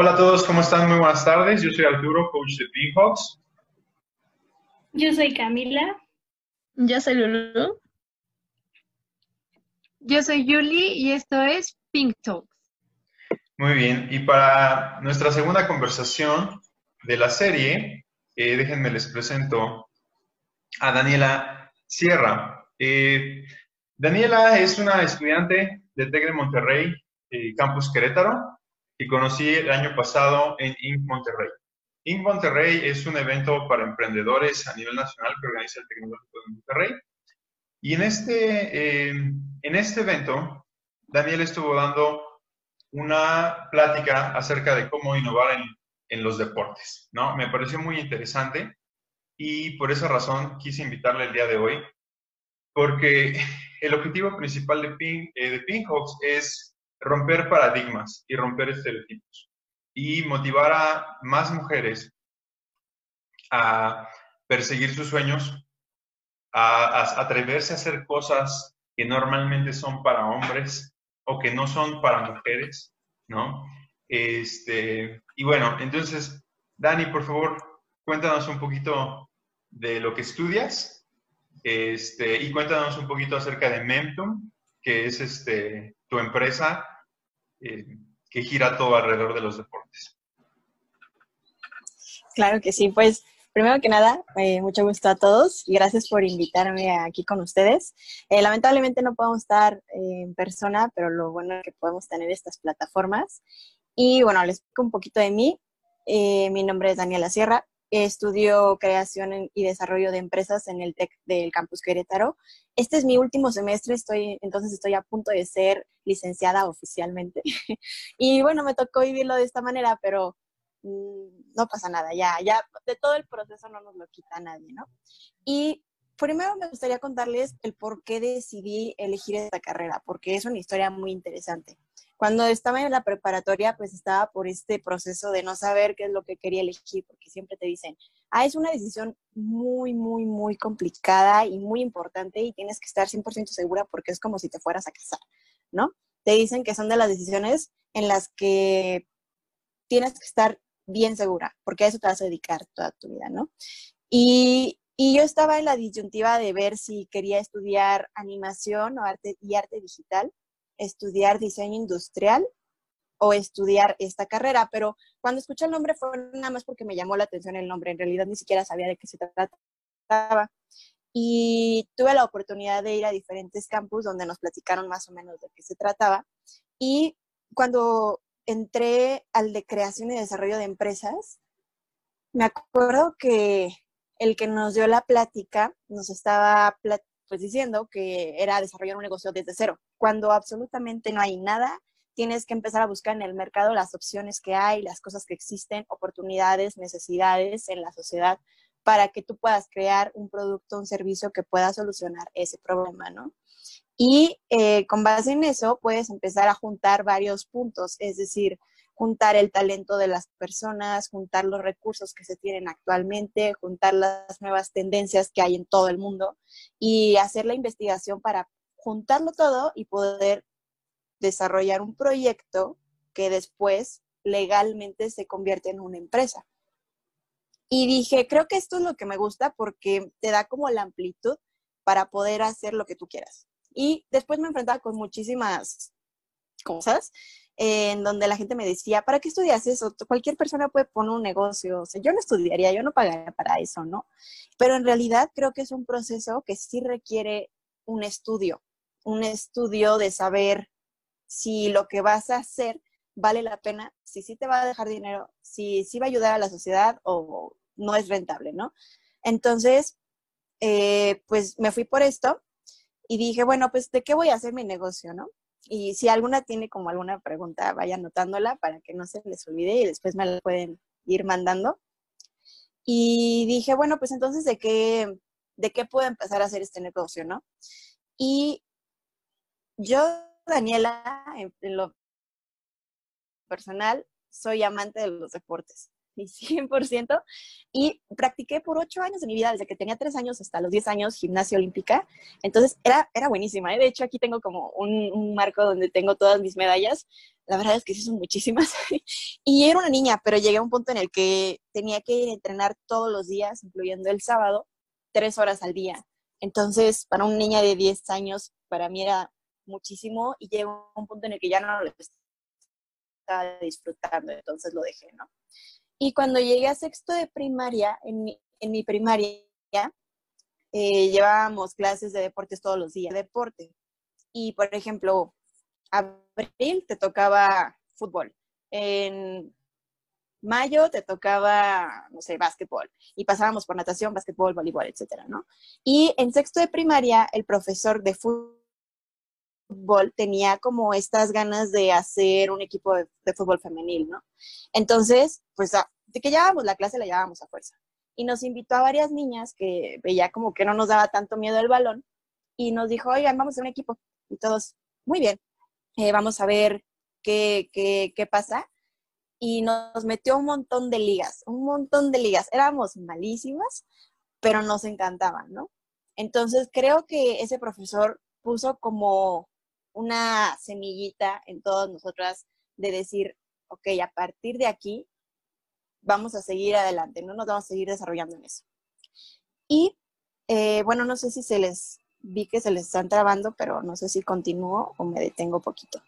Hola a todos, ¿cómo están? Muy buenas tardes. Yo soy Arturo, coach de Pinhawks. Yo soy Camila. Yo soy Lulu. Yo soy Julie y esto es Pink Talks. Muy bien, y para nuestra segunda conversación de la serie, eh, déjenme les presento a Daniela Sierra. Eh, Daniela es una estudiante de TEC de Monterrey, eh, Campus Querétaro, y conocí el año pasado en Inc. Monterrey. Inc. Monterrey es un evento para emprendedores a nivel nacional que organiza el Tecnológico de Monterrey. Y en este, en este evento, Daniela estuvo dando una plática acerca de cómo innovar en, en los deportes, ¿no? Me pareció muy interesante y por esa razón quise invitarle el día de hoy, porque el objetivo principal de, Pink, eh, de es romper paradigmas y romper estereotipos y motivar a más mujeres a perseguir sus sueños, a, atreverse a hacer cosas que normalmente son para hombres o que no son para mujeres, ¿no? Este, y bueno, entonces, Dani, por favor, cuéntanos un poquito de lo que estudias este, y cuéntanos un poquito acerca de Memtum, que es este, tu empresa eh, que gira todo alrededor de los deportes. Claro que sí, pues primero que nada, eh, mucho gusto a todos y gracias por invitarme aquí con ustedes. Eh, lamentablemente no podemos estar eh, en persona, pero lo bueno es que podemos tener estas plataformas. Y bueno, les explico un poquito de mí. mi nombre es Daniela Sierra. Estudio creación y desarrollo de empresas en el TEC del Campus Querétaro. Este es mi último semestre, estoy, entonces estoy a punto de ser licenciada oficialmente. y bueno, me tocó vivirlo de esta manera, pero Mm, no pasa nada, ya, ya de todo el proceso no nos lo quita nadie, ¿no? Y primero me gustaría contarles el por qué decidí elegir esta carrera, porque es una historia muy interesante. Cuando estaba en la preparatoria, pues estaba por este proceso de no saber qué es lo que quería elegir, porque siempre te dicen, ah, es una decisión muy, muy, muy complicada y muy importante y tienes que estar 100% segura porque es como si te fueras a casar, ¿no? Te dicen que son de las decisiones en las que tienes que estar bien segura, porque a eso te vas a dedicar toda tu vida, ¿no? Y, y yo estaba en la disyuntiva de ver si quería estudiar animación o arte y arte digital, estudiar diseño industrial o estudiar esta carrera, pero cuando escuché el nombre fue nada más porque me llamó la atención el nombre, en realidad ni siquiera sabía de qué se trataba. Y tuve la oportunidad de ir a diferentes campus donde nos platicaron más o menos de qué se trataba. Y cuando entré al de creación y desarrollo de empresas, me acuerdo que el que nos dio la plática nos estaba pues diciendo que era desarrollar un negocio desde cero. Cuando absolutamente no hay nada, tienes que empezar a buscar en el mercado las opciones que hay, las cosas que existen, oportunidades, necesidades en la sociedad para que tú puedas crear un producto, un servicio que pueda solucionar ese problema, ¿no? Y eh, con base en eso puedes empezar a juntar varios puntos, es decir, juntar el talento de las personas, juntar los recursos que se tienen actualmente, juntar las nuevas tendencias que hay en todo el mundo y hacer la investigación para juntarlo todo y poder desarrollar un proyecto que después legalmente se convierte en una empresa. Y dije, creo que esto es lo que me gusta porque te da como la amplitud para poder hacer lo que tú quieras. Y después me enfrentaba con muchísimas cosas en donde la gente me decía, ¿para qué estudias eso? Cualquier persona puede poner un negocio. O yo no estudiaría, yo no pagaría para eso, ¿no? Pero en realidad creo que es un proceso que sí requiere un estudio, un estudio de saber si lo que vas a hacer vale la pena, si sí te va a dejar dinero, si sí va a ayudar a la sociedad o no es rentable, ¿no? Entonces, eh, pues me fui por esto y dije, bueno, pues de qué voy a hacer mi negocio, ¿no? Y si alguna tiene como alguna pregunta, vaya anotándola para que no se les olvide y después me la pueden ir mandando. Y dije, bueno, pues entonces, ¿de qué, de qué puedo empezar a hacer este negocio, no? Y yo, Daniela, en, lo personal, soy amante de los deportes. mi 100%, y practiqué por ocho años de mi vida, desde que tenía tres años hasta los 10 años, gimnasia olímpica. Entonces, era, era buenísima. ¿eh? De hecho, aquí tengo como un, marco donde tengo todas mis medallas. La verdad es que sí son muchísimas. y era una niña, pero llegué a un punto en el que tenía que entrenar todos los días, incluyendo el sábado, tres horas al día. Entonces, para una niña de 10 años, para mí era muchísimo y llegó un punto en el que ya no lo estaba disfrutando, entonces lo dejé, ¿no? Y cuando llegué a sexto de primaria, en mi, en mi primaria, eh, llevábamos clases de deportes todos los días, deporte. Y, por ejemplo, abril te tocaba fútbol. En mayo te tocaba, no sé, básquetbol. Y pasábamos por natación, básquetbol, voleibol, etcétera, ¿no? Y en sexto de primaria, el profesor de fútbol tenía como estas ganas de hacer un equipo de, fútbol femenil, ¿no? Entonces, pues de que llevábamos la clase, la llevábamos a fuerza. Y nos invitó a varias niñas que veía como que no nos daba tanto miedo el balón y nos dijo, oigan, vamos a un equipo. Y todos, muy bien, eh, vamos a ver qué, qué, qué pasa. Y nos metió un montón de ligas, un montón de ligas. Éramos malísimas, pero nos encantaban, ¿no? Entonces creo que ese profesor puso como una semillita en todas nosotras de decir, ok, a partir de aquí vamos a seguir adelante, no nos vamos a seguir desarrollando en eso. Y eh, bueno, no sé si se les vi que se les están trabando, pero no sé si continúo o me detengo poquito.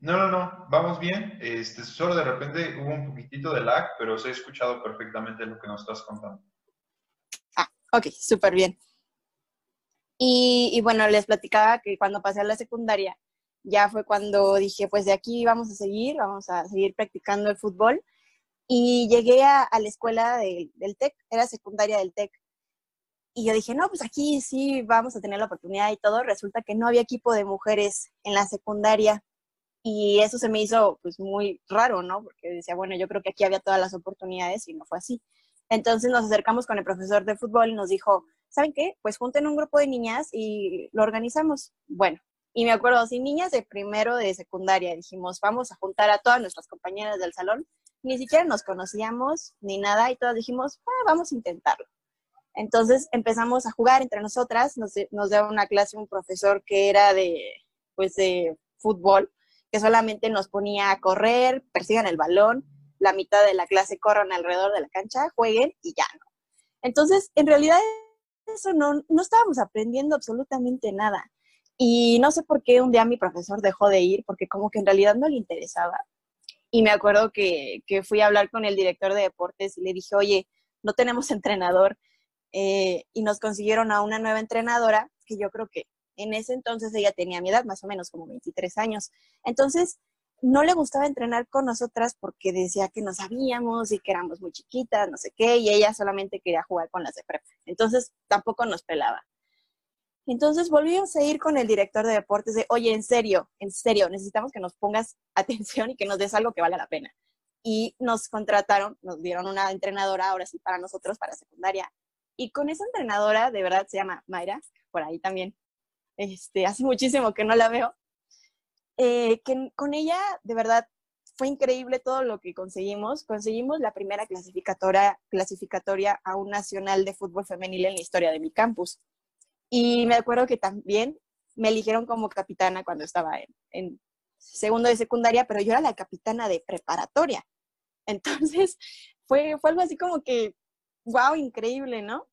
No, no, no, vamos bien. Este, solo de repente hubo un poquitito de lag, pero se ha escuchado perfectamente lo que nos estás contando. Ah, ok, súper bien. Y, bueno, les platicaba que cuando pasé a la secundaria, ya fue cuando dije, pues de aquí vamos a seguir, vamos a seguir practicando el fútbol. Y llegué a, la escuela del TEC, era secundaria del TEC. Y yo dije, no, pues aquí sí vamos a tener la oportunidad y todo. Resulta que no había equipo de mujeres en la secundaria. Y eso se me hizo pues muy raro, ¿no? Porque decía, bueno, yo creo que aquí había todas las oportunidades y no fue así. Entonces nos acercamos con el profesor de fútbol y nos dijo, ¿saben qué? Pues junten un grupo de niñas y lo organizamos. Bueno, y me acuerdo, sin niñas de primero de secundaria, dijimos, vamos a juntar a todas nuestras compañeras del salón. Ni siquiera nos conocíamos ni nada y todas dijimos, ah, vamos a intentarlo. Entonces empezamos a jugar entre nosotras, nos, nos dio una clase un profesor que era de, pues de fútbol, que solamente nos ponía a correr, persigan el balón, la mitad de la clase corran alrededor de la cancha, jueguen y ya no. Entonces, en realidad eso no, no estábamos aprendiendo absolutamente nada. Y no sé por qué un día mi profesor dejó de ir, porque como que en realidad no le interesaba. Y me acuerdo que, que fui a hablar con el director de deportes y le dije, oye, no tenemos entrenador. Eh, y nos consiguieron a una nueva entrenadora, que yo creo que en ese entonces ella tenía mi edad, más o menos como 23 años. Entonces, no le gustaba entrenar con nosotras porque decía que no sabíamos y que éramos muy chiquitas, no sé qué, y ella solamente quería jugar con las de prepa. Entonces tampoco nos pelaba. Entonces volvimos a ir con el director de deportes de, oye, en serio, en serio, necesitamos que nos pongas atención y que nos des algo que valga la pena. Y nos contrataron, nos dieron una entrenadora, ahora sí, para nosotros, para secundaria. Y con esa entrenadora, de verdad, se llama Mayra, por ahí también. Este, hace muchísimo que no la veo, eh, que con ella, de verdad, fue increíble todo lo que conseguimos. Conseguimos la primera clasificatoria, clasificatoria a un nacional de fútbol femenil en la historia de mi campus. Y me acuerdo que también me eligieron como capitana cuando estaba en, en segundo de secundaria, pero yo era la capitana de preparatoria. Entonces, fue, fue algo así como que, wow, increíble, ¿no?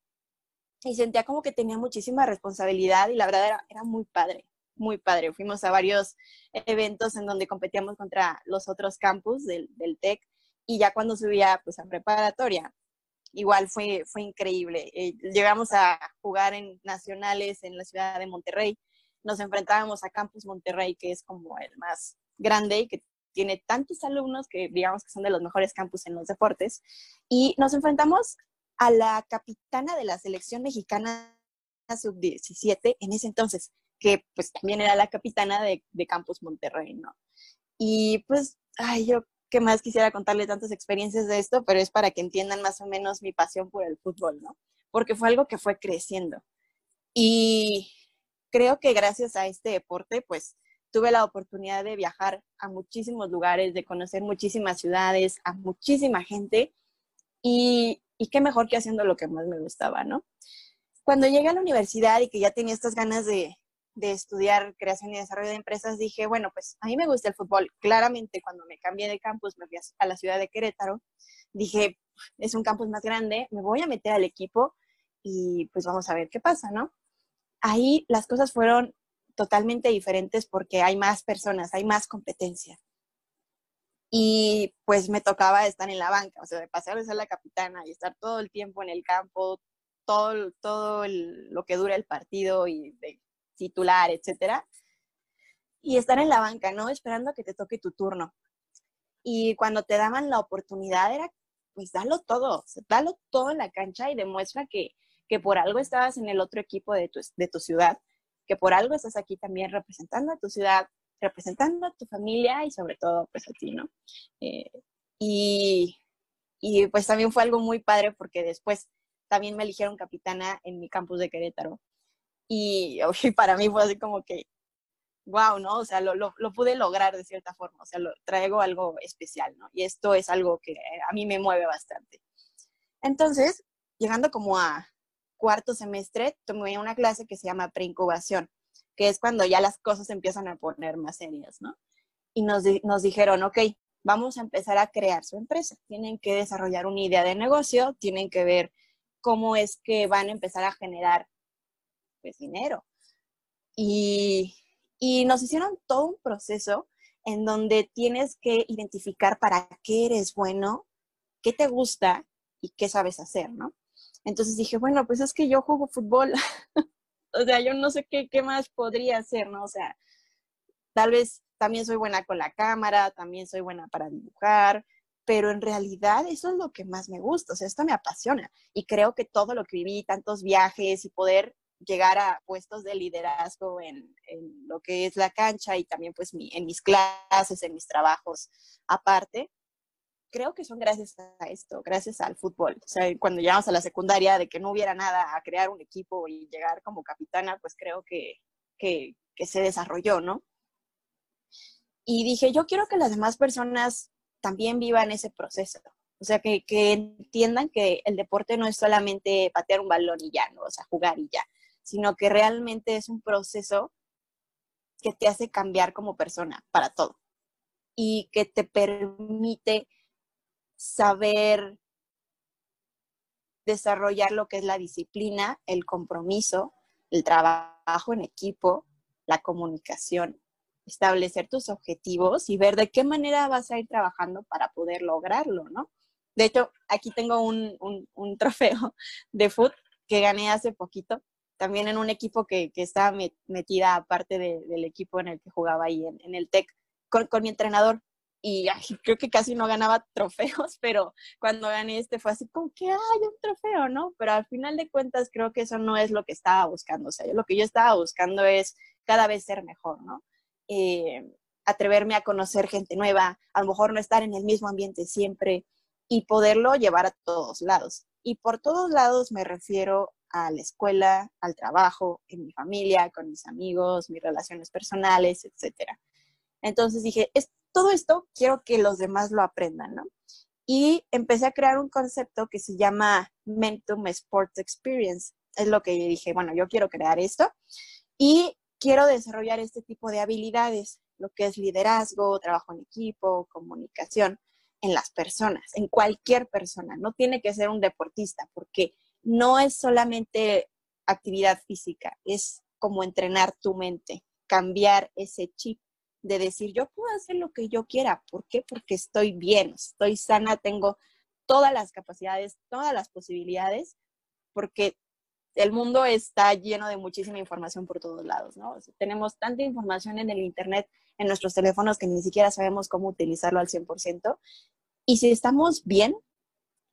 Y sentía como que tenía muchísima responsabilidad y la verdad era, era muy padre muy padre. Fuimos a varios eventos en donde competíamos contra los otros campus del, TEC y ya cuando subía pues a preparatoria, igual fue, fue increíble. Eh, llegamos a jugar en nacionales en la ciudad de Monterrey. Nos enfrentábamos a Campus Monterrey, que es como el más grande y que tiene tantos alumnos que digamos que son de los mejores campus en los deportes. Y nos enfrentamos a la capitana de la selección mexicana sub-17 en ese entonces, que pues también era la capitana de, Campus Monterrey, ¿no? Y pues, ay, yo qué más quisiera contarle tantas experiencias de esto, pero es para que entiendan más o menos mi pasión por el fútbol, ¿no? Porque fue algo que fue creciendo. Y creo que gracias a este deporte, pues tuve la oportunidad de viajar a muchísimos lugares, de conocer muchísimas ciudades, a muchísima gente y, y qué mejor que haciendo lo que más me gustaba, ¿no? Cuando llegué a la universidad y que ya tenía estas ganas de, de estudiar creación y desarrollo de empresas, dije, bueno, pues a mí me gusta el fútbol. Claramente, cuando me cambié de campus, me fui a la ciudad de Querétaro, dije, es un campus más grande, me voy a meter al equipo y pues vamos a ver qué pasa, ¿no? Ahí las cosas fueron totalmente diferentes porque hay más personas, hay más competencia. Y pues me tocaba estar en la banca, o sea, de pasar de ser la capitana y estar todo el tiempo en el campo, todo, todo lo que dura el partido y de titular, etcétera. Y estar en la banca, ¿no? Esperando a que te toque tu turno. Y cuando te daban la oportunidad era, pues dalo todo, dalo todo en la cancha y demuestra que, que por algo estabas en el otro equipo de tu, de tu ciudad, que por algo estás aquí también representando a tu ciudad, representando a tu familia y sobre todo pues a ti, ¿no? Eh, y, y pues también fue algo muy padre porque después también me eligieron capitana en mi campus de Querétaro. Y, para mí fue así como que, wow, ¿no? O sea, lo, lo, pude lograr de cierta forma, o sea, lo, traigo algo especial, ¿no? Y esto es algo que a mí me mueve bastante. Entonces, llegando como a cuarto semestre, tomé una clase que se llama preincubación, que es cuando ya las cosas empiezan a poner más serias, ¿no? Y nos, nos dijeron, ok, vamos a empezar a crear su empresa. Tienen que desarrollar una idea de negocio, tienen que ver cómo es que van a empezar a generar pues, dinero. Y, y nos hicieron todo un proceso en donde tienes que identificar para qué eres bueno, qué te gusta y qué sabes hacer, ¿no? Entonces dije, bueno, pues es que yo juego fútbol, o sea, yo no sé qué, qué más podría hacer, ¿no? O sea, tal vez también soy buena con la cámara, también soy buena para dibujar, pero en realidad eso es lo que más me gusta, o sea, esto me apasiona y creo que todo lo que viví, tantos viajes y poder llegar a puestos de liderazgo en, en lo que es la cancha y también pues mi, en mis clases, en mis trabajos aparte, creo que son gracias a esto, gracias al fútbol. O sea, cuando llegamos a la secundaria, de que no hubiera nada a crear un equipo y llegar como capitana, pues creo que, que, que se desarrolló, ¿no? Y dije, yo quiero que las demás personas también vivan ese proceso. O sea, que, que, entiendan que el deporte no es solamente patear un balón y ya, ¿no? O sea, jugar y ya, sino que realmente es un proceso que te hace cambiar como persona para todo y que te permite saber desarrollar lo que es la disciplina, el compromiso, el trabajo en equipo, la comunicación, establecer tus objetivos y ver de qué manera vas a ir trabajando para poder lograrlo, ¿no? De hecho, aquí tengo un, un, trofeo de foot que gané hace poquito, también en un equipo que, que estaba metida aparte del equipo en el que jugaba ahí en, en el TEC, con, con mi entrenador y creo que casi no ganaba trofeos, pero cuando gané este fue así como que hay un trofeo, ¿no? Pero al final de cuentas creo que eso no es lo que estaba buscando, o sea, lo que yo estaba buscando es cada vez ser mejor, ¿no? Eh, atreverme a conocer gente nueva, a lo mejor no estar en el mismo ambiente siempre y poderlo llevar a todos lados. Y por todos lados me refiero a la escuela, al trabajo, en mi familia, con mis amigos, mis relaciones personales, etcétera. Entonces dije, es, todo esto quiero que los demás lo aprendan, ¿no? Y empecé a crear un concepto que se llama Mentum Sports Experience. Es lo que dije, bueno, yo quiero crear esto y quiero desarrollar este tipo de habilidades, lo que es liderazgo, trabajo en equipo, comunicación en las personas, en cualquier persona. No tiene que ser un deportista, porque no es solamente actividad física, es como entrenar tu mente, cambiar ese chip de decir, yo puedo hacer lo que yo quiera. ¿Por qué? Porque estoy bien, estoy sana, tengo todas las capacidades, todas las posibilidades, porque el mundo está lleno de muchísima información por todos lados, ¿no? tenemos tanta información en el Internet, en nuestros teléfonos, que ni siquiera sabemos cómo utilizarlo al 100%. Y si estamos bien,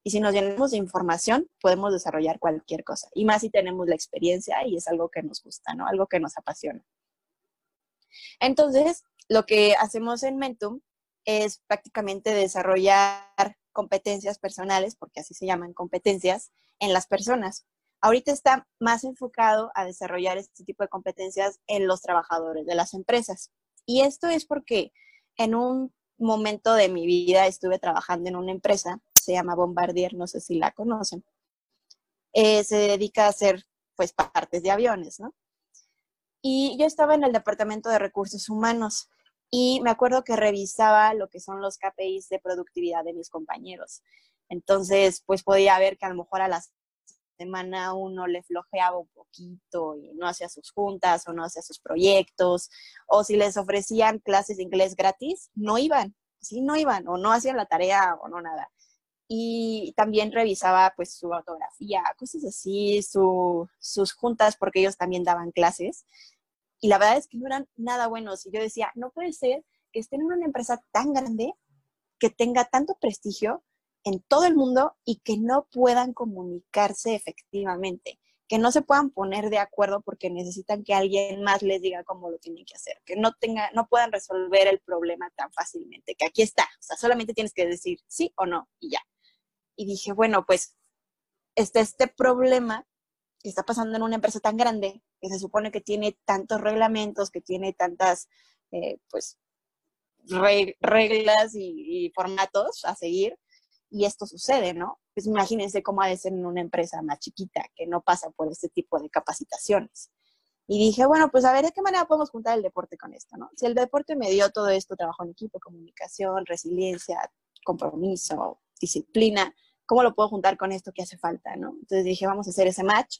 y si nos llenamos de información, podemos desarrollar cualquier cosa. Y más si tenemos la experiencia y es algo que nos gusta, ¿no? Algo que nos apasiona. Entonces, lo que hacemos en Mentum es prácticamente desarrollar competencias personales, porque así se llaman competencias, en las personas. Ahorita está más enfocado a desarrollar este tipo de competencias en los trabajadores de las empresas. Y esto es porque en un momento de mi vida estuve trabajando en una empresa, se llama Bombardier, no sé si la conocen. Eh, se dedica a hacer pues partes de aviones, ¿no? Y yo estaba en el departamento de recursos humanos y me acuerdo que revisaba lo que son los KPIs de productividad de mis compañeros. Entonces, pues podía ver que a lo mejor a la semana uno le flojeaba un poquito y no hacía sus juntas o no hacía sus proyectos, o si les ofrecían clases de inglés gratis, no iban, sí, no iban, o no hacían la tarea o no nada. Y también revisaba pues su autografía, cosas así, sus juntas, porque ellos también daban clases. Y la verdad es que no eran nada buenos. Y yo decía, no puede ser que estén en una empresa tan grande, que tenga tanto prestigio, en todo el mundo y que no puedan comunicarse efectivamente, que no se puedan poner de acuerdo porque necesitan que alguien más les diga cómo lo tienen que hacer, que no tenga, no puedan resolver el problema tan fácilmente, que aquí está, o sea, solamente tienes que decir sí o no y ya. Y dije, bueno, pues este, este problema que está pasando en una empresa tan grande, que se supone que tiene tantos reglamentos, que tiene tantas, eh, pues, reglas y, y formatos a seguir, y esto sucede, ¿no? Pues imagínense cómo ha de ser en una empresa más chiquita que no pasa por este tipo de capacitaciones. Y dije, bueno, pues a ver de qué manera podemos juntar el deporte con esto, ¿no? Si el deporte me dio todo esto, trabajo en equipo, comunicación, resiliencia, compromiso, disciplina, ¿cómo lo puedo juntar con esto que hace falta, ¿no? Entonces dije, vamos a hacer ese match.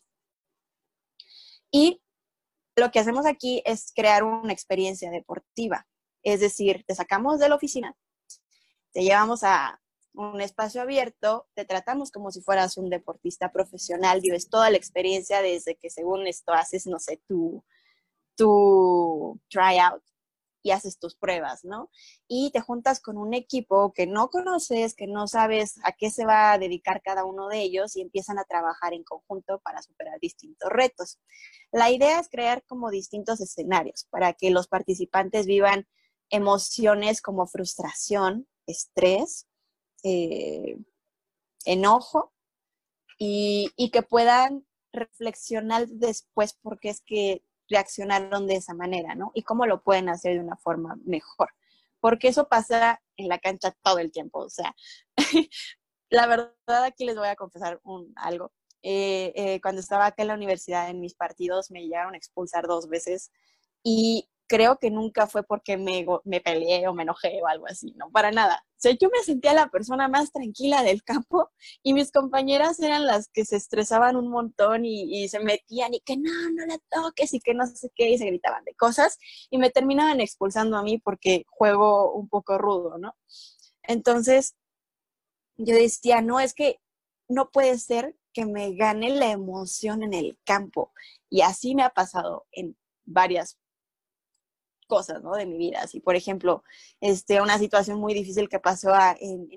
Y lo que hacemos aquí es crear una experiencia deportiva. Es decir, te sacamos de la oficina, te llevamos a un espacio abierto, te tratamos como si fueras un deportista profesional, vives toda la experiencia desde que según esto haces, no sé, tu, tu tryout y haces tus pruebas, ¿no? Y te juntas con un equipo que no conoces, que no sabes a qué se va a dedicar cada uno de ellos y empiezan a trabajar en conjunto para superar distintos retos. La idea es crear como distintos escenarios para que los participantes vivan emociones como frustración, estrés, eh, enojo y, que puedan reflexionar después porque es que reaccionaron de esa manera, ¿no? Y cómo lo pueden hacer de una forma mejor. Porque eso pasa en la cancha todo el tiempo. O sea, la verdad aquí les voy a confesar un, algo. Eh, eh, cuando estaba acá en la universidad, en mis partidos, me llegaron a expulsar dos veces y creo que nunca fue porque me, me peleé o me enojé o algo así, no, para nada. O sea, yo me sentía la persona más tranquila del campo y mis compañeras eran las que se estresaban un montón y, se metían y que no, no la toques y que no sé qué y se gritaban de cosas y me terminaban expulsando a mí porque juego un poco rudo, ¿no? Entonces, yo decía, no, es que no puede ser que me gane la emoción en el campo. Y así me ha pasado en varias cosas, ¿no? De mi vida. Así, por ejemplo, este, una situación muy difícil que pasó en,